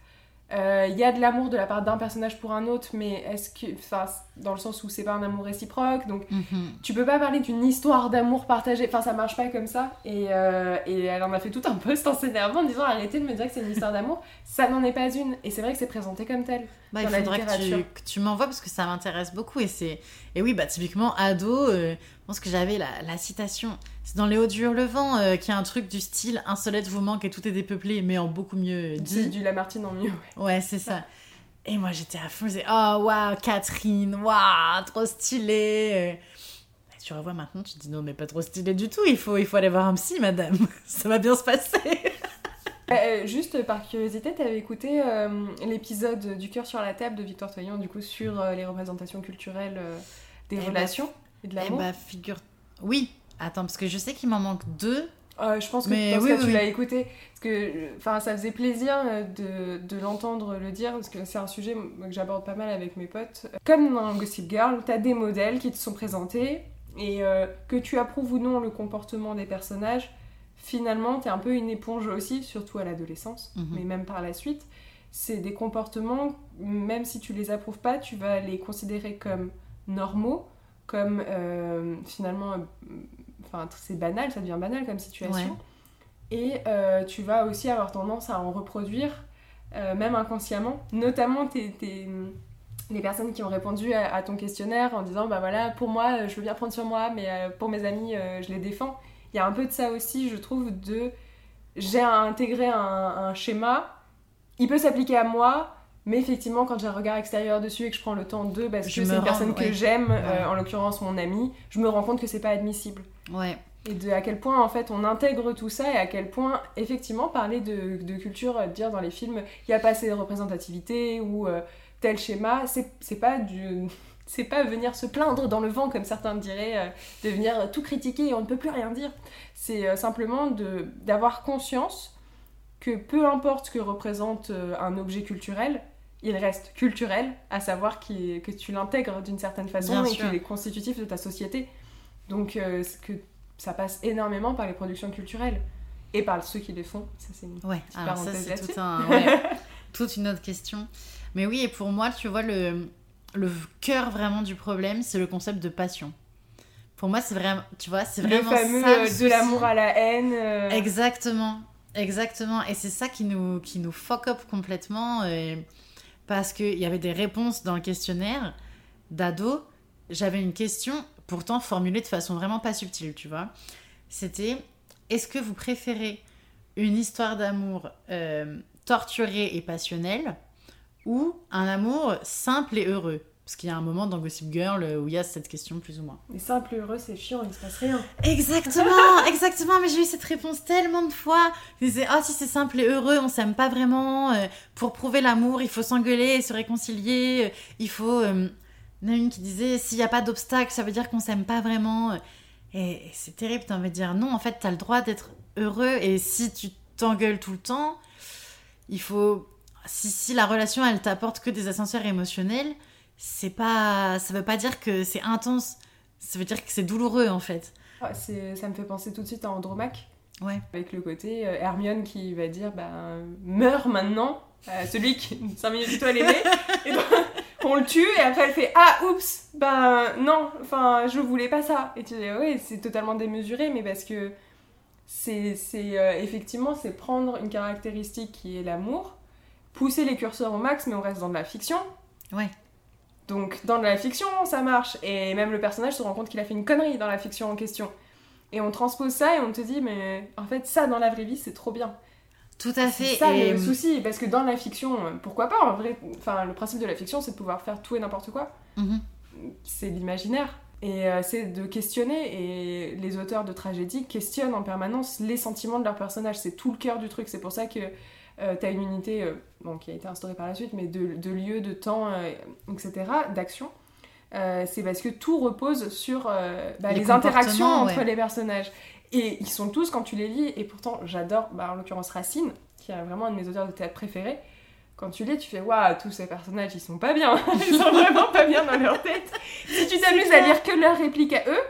euh, il y a de l'amour de la part d'un personnage pour un autre, mais est-ce que. Enfin, dans le sens où c'est pas un amour réciproque, donc mhm. tu peux pas parler d'une histoire d'amour partagée, enfin ça marche pas comme ça. Et, euh, et, elle en a fait tout un post en s'énervant en disant arrêtez de me dire que c'est une histoire d'amour, ça n'en est pas une. Et c'est vrai que c'est présenté comme tel. Bah, il faudrait que tu, tu m'envoies parce que ça m'intéresse beaucoup. Et, c'est... et oui, bah typiquement ado, euh, je pense que j'avais la, la citation. C'est dans Les Hauts du Hurlevent euh, qui a un truc du style Un soleil vous manque et tout est dépeuplé, mais en beaucoup mieux dit. Du Lamartine en mieux. Ouais, c'est ça. Et moi j'étais à fond, je disais Oh waouh, Catherine, waouh, trop stylé. tu revois maintenant, tu te dis non, mais pas trop stylé du tout, il faut, il faut aller voir un psy, madame. [LAUGHS] Ça va bien se passer. [LAUGHS] Euh, euh, juste par curiosité, tu avais écouté l'épisode du cœur sur la table de Victoire Toyon, du coup, sur les représentations culturelles des eh bah, relations? Et de l'amour Eh bah, figure. Oui, Attends, parce que je sais qu'il m'en manque deux. Euh, je pense que, mais oui, tu l'as écouté. Parce que enfin, ça faisait plaisir euh, de, de l'entendre le dire, parce que c'est un sujet que j'aborde pas mal avec mes potes. Comme dans Gossip Girl, tu as des modèles qui te sont présentés, et euh, que tu approuves ou non le comportement des personnages, finalement, tu es un peu une éponge aussi, surtout à l'adolescence, mhm. mais même par la suite. c'est des comportements, même si tu les approuves pas, tu vas les considérer comme normaux, comme euh, finalement, enfin c'est banal, ça devient banal comme situation. Et euh, tu vas aussi avoir tendance à en reproduire, euh, même inconsciemment, notamment les personnes qui ont répondu à, ton questionnaire en disant bah voilà, pour moi, je veux bien prendre sur moi, mais pour mes amis, je les défends. Il y a un peu de ça aussi, je trouve, de j'ai intégré un, un schéma il peut s'appliquer à moi, mais effectivement, quand j'ai un regard extérieur dessus et que je prends le temps de, parce que c'est une personne que j'aime, euh, en l'occurrence mon ami, je me rends compte que c'est pas admissible. Ouais. Et de à quel point en fait on intègre tout ça et à quel point effectivement parler de, de culture, euh, dire dans les films il n'y a pas assez de représentativité ou euh, tel schéma, c'est pas du [LAUGHS] c'est pas venir se plaindre dans le vent comme certains diraient, de venir tout critiquer et on ne peut plus rien dire. C'est simplement d'avoir conscience que peu importe ce que représente euh, un objet culturel, il reste culturel, à savoir que tu l'intègres d'une certaine façon et qu'il est constitutif de ta société. Donc euh, que ça passe énormément par les productions culturelles et par ceux qui les font. Ça c'est une ouais, alors ça c'est tout [LAUGHS] toute une autre question. Mais oui, et pour moi, tu vois, le, le cœur vraiment du problème, c'est le concept de passion. Pour moi, c'est vraiment, tu vois, c'est vraiment le fameux euh, de l'amour à la haine. Exactement. Exactement, et c'est ça qui nous, qui nous fuck up complètement, euh, parce qu'il y avait des réponses dans le questionnaire d'ado. J'avais une question, pourtant formulée de façon vraiment pas subtile, tu vois. C'était est-ce que vous préférez une histoire d'amour euh, torturée et passionnelle ou un amour simple et heureux? Parce qu'il y a un moment dans Gossip Girl où il y a cette question plus ou moins. Mais simple et heureux, c'est chiant, il se passe rien. Exactement, [LAUGHS] exactement. Mais j'ai eu cette réponse tellement de fois. Je disais, oh, si c'est simple et heureux, on s'aime pas vraiment. Euh, pour prouver l'amour, il faut s'engueuler et se réconcilier. Euh, il faut. Euh, il y en a une qui disait, s'il n'y a pas d'obstacle, ça veut dire qu'on s'aime pas vraiment. Et, c'est terrible, t'as envie de dire, non, en fait, t'as le droit d'être heureux. Et si tu t'engueules tout le temps, il faut. Si, si la relation, elle t'apporte que des ascenseurs émotionnels c'est pas ça veut pas dire que c'est intense. Ça veut dire que c'est douloureux en fait. Ça me fait penser tout de suite à Andromaque. Ouais. Avec le côté euh, Hermione qui va dire bah meurs maintenant. Euh, celui qui [LAUGHS] 5 minutes plus tôt et [LAUGHS] on le tue et après elle fait ah oups ben non enfin je voulais pas ça. Et tu dis ouais c'est totalement démesuré mais parce que c'est euh, effectivement c'est prendre une caractéristique qui est l'amour pousser les curseurs au max mais on reste dans de la fiction. Ouais donc dans la fiction, ça marche. Et même le personnage se rend compte qu'il a fait une connerie dans la fiction en question. Et on transpose ça et on te dit, mais en fait, ça dans la vraie vie, c'est trop bien. Tout à fait. C'est ça le souci, parce que dans la fiction, pourquoi pas en vrai Enfin, le principe de la fiction, c'est de pouvoir faire tout et n'importe quoi. Mhm. C'est l'imaginaire. Et euh, c'est de questionner, et les auteurs de tragédie questionnent en permanence les sentiments de leurs personnages. C'est tout le cœur du truc. C'est pour ça que euh, tu as une unité euh, bon, qui a été instaurée par la suite, mais de, de lieu, de temps, euh, etc., d'action. c'est parce que tout repose sur bah, les, interactions entre les personnages. Et ils sont tous, quand tu les lis, et pourtant j'adore, bah, en l'occurrence Racine, qui est vraiment un de mes auteurs de théâtre préférés, quand tu lis, tu fais waouh, tous ces personnages ils sont pas bien, [LAUGHS] ils sont vraiment pas bien dans leur tête. Si tu t'amuses à lire que leurs répliques à eux,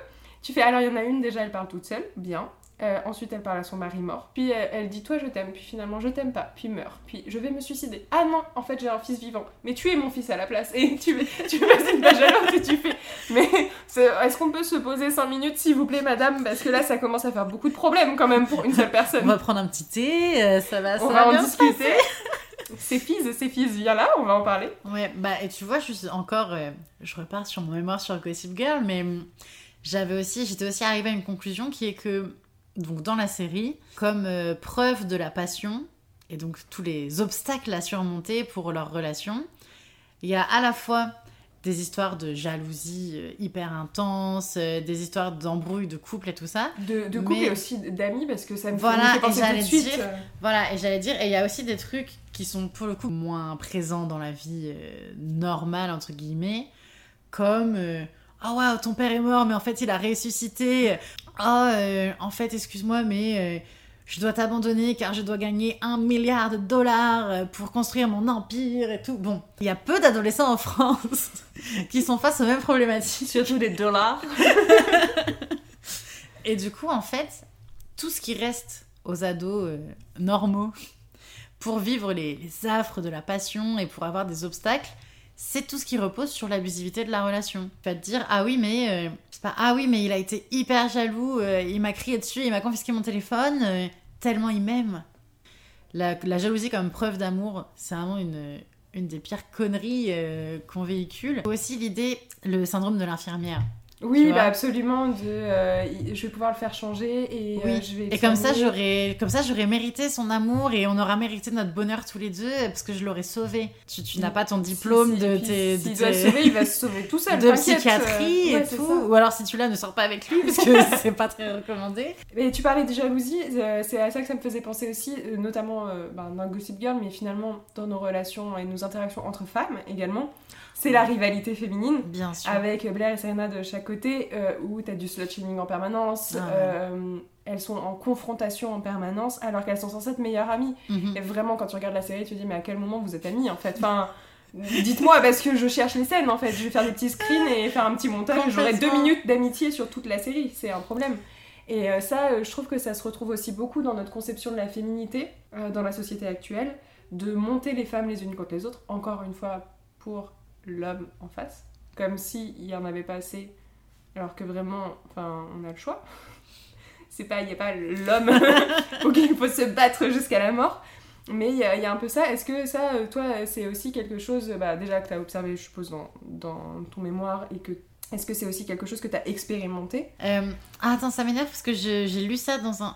tu fais alors il y en a une déjà, elle parle toute seule, bien. Euh, ensuite, elle parle à son mari mort. Puis elle, dit Toi, je t'aime. Puis finalement, je t'aime pas. Puis meurt. Puis je vais me suicider. Ah non, en fait, j'ai un fils vivant. Mais tu es mon fils à la place. Et tu, tu passes une page à l'autre et tu fais Mais est-ce qu'on peut se poser 5 minutes, s'il vous plaît, madame? Parce que là, ça commence à faire beaucoup de problèmes quand même pour une seule personne. On va prendre un petit thé. Euh, ça va, ça on va, en discuter. Ses fils, ses fils, viens là, on va en parler. Ouais, bah, et tu vois, je suis encore. Euh, je repars sur mon mémoire sur Gossip Girl, mais hum, j'avais aussi. J'étais aussi arrivée à une conclusion qui est que donc dans la série, comme euh, preuve de la passion et donc tous les obstacles à surmonter pour leur relation, il y a à la fois des histoires de jalousie euh, hyper intenses, euh, des histoires d'embrouilles de couple et tout ça. De, de couple et aussi d'amis parce que ça me voilà, fait, penser tout de suite. Voilà, et j'allais dire, et il y a aussi des trucs qui sont pour le coup moins présents dans la vie normale, entre guillemets, comme... oh wow, ton père est mort, mais en fait il a ressuscité. Oh, euh, en fait, excuse-moi, mais euh, je dois t'abandonner car je dois gagner un milliard de dollars euh, pour construire mon empire et tout. Bon, il y a peu d'adolescents en France [LAUGHS] qui sont face aux mêmes problématiques. Surtout des dollars. [LAUGHS] et du coup, en fait, tout ce qui reste aux ados normaux pour vivre les, affres de la passion et pour avoir des obstacles, c'est tout ce qui repose sur l'abusivité de la relation. Tu vas te dire ah oui mais euh, pas ah oui mais il a été hyper jaloux, euh, il m'a crié dessus, il m'a confisqué mon téléphone euh, tellement il m'aime. La, la, jalousie comme preuve d'amour, c'est vraiment une, une des pires conneries qu'on véhicule. Aussi l'idée, le syndrome de l'infirmière. Oui, bah absolument. De, euh, je vais pouvoir le faire changer et euh, je vais. Et comme ça, j'aurais, comme ça, j'aurais mérité son amour et on aura mérité notre bonheur tous les deux parce que je l'aurais sauvé. Tu, tu n'as pas ton diplôme de tes. S'il doit sauver, il va se sauver tout seul. [LAUGHS] De psychiatrie euh, et tout. Ou alors, si tu l'as, ne sors pas avec lui parce que [LAUGHS] c'est pas très recommandé. Mais tu parlais de jalousie, c'est à ça que ça me faisait penser aussi, notamment ben, dans Gossip Girl, mais finalement dans nos relations et nos interactions entre femmes également c'est la rivalité féminine. Bien sûr. Avec Blair et Serena de chaque côté, euh, où tu as du slut-shaming en permanence. Ah euh, elles sont en confrontation en permanence, alors qu'elles sont censées être meilleures amies. Mhm. Et vraiment, quand tu regardes la série, tu te dis, mais à quel moment vous êtes amies, en fait? Enfin... Dites-moi, parce que je cherche les scènes en fait. Je vais faire des petits screens et faire un petit montage. J'aurai deux minutes d'amitié sur toute la série. C'est un problème. Et euh, ça, je trouve que ça se retrouve aussi beaucoup dans notre conception de la féminité dans la société actuelle, de monter les femmes les unes contre les autres, encore une fois pour l'homme en face, comme s'il n'y en avait pas assez, alors que vraiment, enfin, on a le choix. [LAUGHS] C'est pas, il n'y a pas l'homme [LAUGHS] auquel il faut se battre jusqu'à la mort. Mais il y, a un peu ça. Est-ce que ça, euh, toi, c'est aussi quelque chose bah, déjà que tu as observé, je suppose, dans, dans, ton mémoire et que. Est-ce que c'est aussi quelque chose que tu as expérimenté? Euh, ah, Attends, ça m'énerve parce que j'ai lu ça dans un.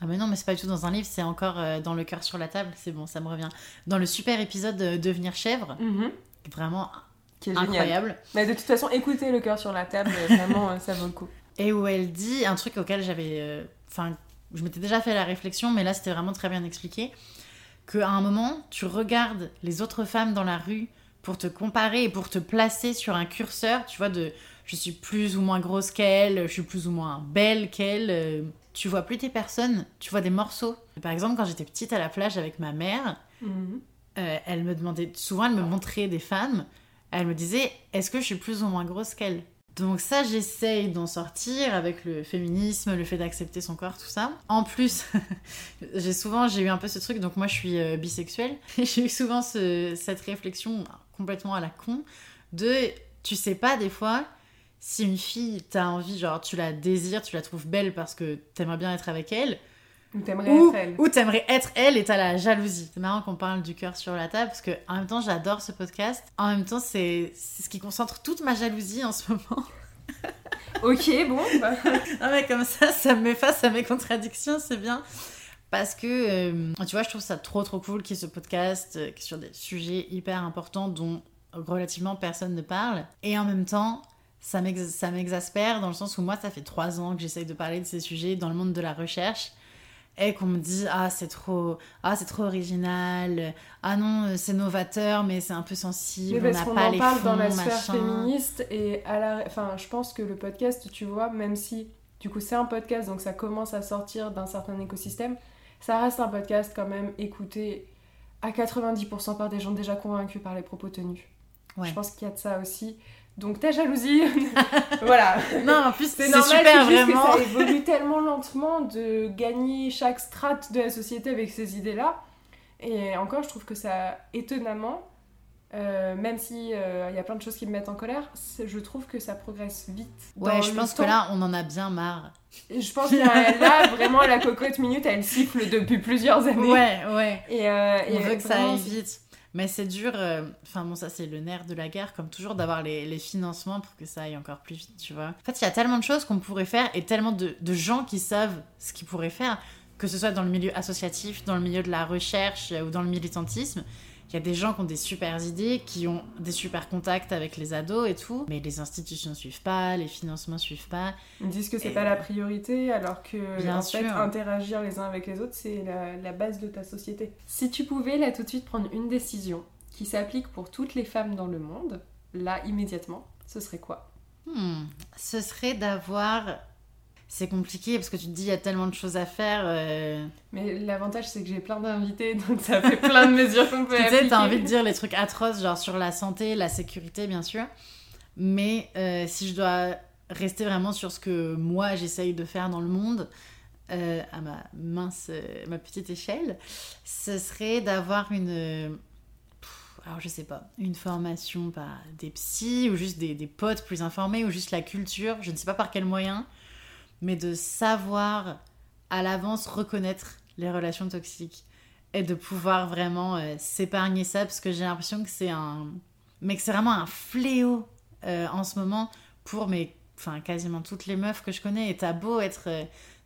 Ah, mais non, mais c'est pas du tout dans un livre, c'est encore euh, dans Le cœur sur la table, c'est bon, ça me revient. Dans le super épisode de Devenir chèvre, mm-hmm vraiment qui est incroyable. Mais de toute façon, écoutez le cœur sur la table, vraiment, euh, ça vaut le coup. [LAUGHS] Et où elle dit un truc auquel j'avais. Euh, enfin, je m'étais déjà fait la réflexion, mais là, c'était vraiment très bien expliqué. Qu'à un moment, tu regardes les autres femmes dans la rue pour te comparer et pour te placer sur un curseur, tu vois, de je suis plus ou moins grosse qu'elle, je suis plus ou moins belle qu'elle. Euh, tu vois plus tes personnes, tu vois des morceaux. Par exemple, quand j'étais petite à la plage avec ma mère, mhm. Euh, elle me demandait, souvent elle me montrait des femmes, elle me disait, est-ce que je suis plus ou moins grosse qu'elle? Donc ça, j'essaye d'en sortir avec le féminisme, le fait d'accepter son corps, tout ça. En plus, [LAUGHS] j'ai souvent, j'ai eu un peu ce truc, donc moi je suis euh, bisexuelle, [LAUGHS] j'ai eu souvent cette réflexion complètement à la con de, tu sais pas des fois, si une fille, t'as envie, genre tu la désires, tu la trouves belle parce que t'aimerais bien être avec elle, ou t'aimerais être elle. Ou t'aimerais être elle et t'as la jalousie. C'est marrant qu'on parle du cœur sur la table parce que en même temps j'adore ce podcast. En même temps c'est ce qui concentre toute ma jalousie en ce moment. [LAUGHS] ok, bon. Bah. [LAUGHS] non mais comme ça, ça me met face à mes contradictions, c'est bien. Parce que, euh, tu vois, je trouve ça trop trop cool qu'il y ait ce podcast euh, sur des sujets hyper importants dont relativement personne ne parle. Et en même temps, ça m'exaspère dans le sens où moi, ça fait trois ans que j'essaye de parler de ces sujets dans le monde de la recherche et qu'on me dit ah c'est trop ah c'est trop original ah non c'est novateur mais c'est un peu sensible on n'a pas en les parle dans la sphère féministe et à la enfin je pense que le podcast tu vois même si du coup c'est un podcast donc ça commence à sortir d'un certain écosystème ça reste un podcast quand même écouté à 90% par des gens déjà convaincus par les propos tenus. Je pense qu'il y a de ça aussi donc ta jalousie, [LAUGHS] voilà. Non, en plus c'est normal, super, juste vraiment. que ça évolue tellement lentement de gagner chaque strate de la société avec ces idées-là. Et encore, je trouve que ça, étonnamment, euh, même si il euh, y a plein de choses qui me mettent en colère, je trouve que ça progresse vite. Ouais, je pense que là, on en a bien marre. je pense que [LAUGHS] là, vraiment, la cocotte minute, elle siffle depuis plusieurs années. Ouais, ouais. Et, euh, on veut que ça aille vite. Mais c'est dur, euh, enfin bon, ça c'est le nerf de la guerre, comme toujours, d'avoir les, financements pour que ça aille encore plus vite, tu vois. En fait, il y a tellement de choses qu'on pourrait faire et tellement de, de gens qui savent ce qu'ils pourraient faire, que ce soit dans le milieu associatif, dans le milieu de la recherche ou dans le militantisme. Il y a des gens qui ont des super idées, qui ont des super contacts avec les ados et tout, mais les institutions suivent pas, les financements suivent pas. Ils disent que c'est pas la priorité, alors que Bien en fait, interagir les uns avec les autres, c'est la, base de ta société. Si tu pouvais là tout de suite prendre une décision qui s'applique pour toutes les femmes dans le monde, là immédiatement, ce serait quoi? Hmm, Ce serait d'avoir c'est compliqué parce que tu te dis il y a tellement de choses à faire. Euh. Mais l'avantage c'est que j'ai plein d'invités [LAUGHS] donc ça fait plein de mesures qu'on peut tu sais, t'as envie de dire les trucs atroces genre sur la santé, la sécurité bien sûr. Mais euh, si je dois rester vraiment sur ce que moi j'essaye de faire dans le monde, à ma mince, ma petite échelle, ce serait d'avoir une alors je sais pas, une formation par des psys ou juste des, des, potes plus informés ou juste la culture, je ne sais pas par quel moyen, mais de savoir à l'avance reconnaître les relations toxiques et de pouvoir vraiment euh, s'épargner ça parce que j'ai l'impression que c'est un mais que c'est vraiment un fléau euh, en ce moment pour mes enfin quasiment toutes les meufs que je connais et t'as beau être euh,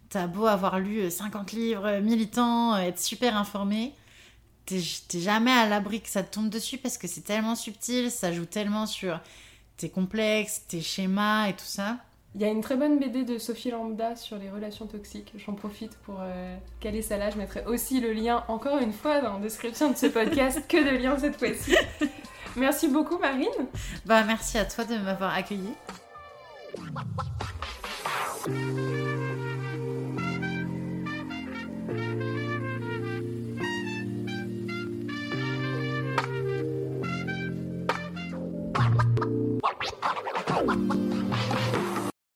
t'as beau avoir lu 50 livres militants être super informé t'es jamais à l'abri que ça te tombe dessus parce que c'est tellement subtil, ça joue tellement sur tes complexes, tes schémas et tout ça. Il y a une très bonne BD de Sophie Lambda sur les relations toxiques. J'en profite pour euh, caler ça là. Je mettrai aussi le lien, encore une fois, dans la description de ce podcast. que de liens cette fois-ci. Merci beaucoup, Marine. Bah, merci à toi de m'avoir accueillie.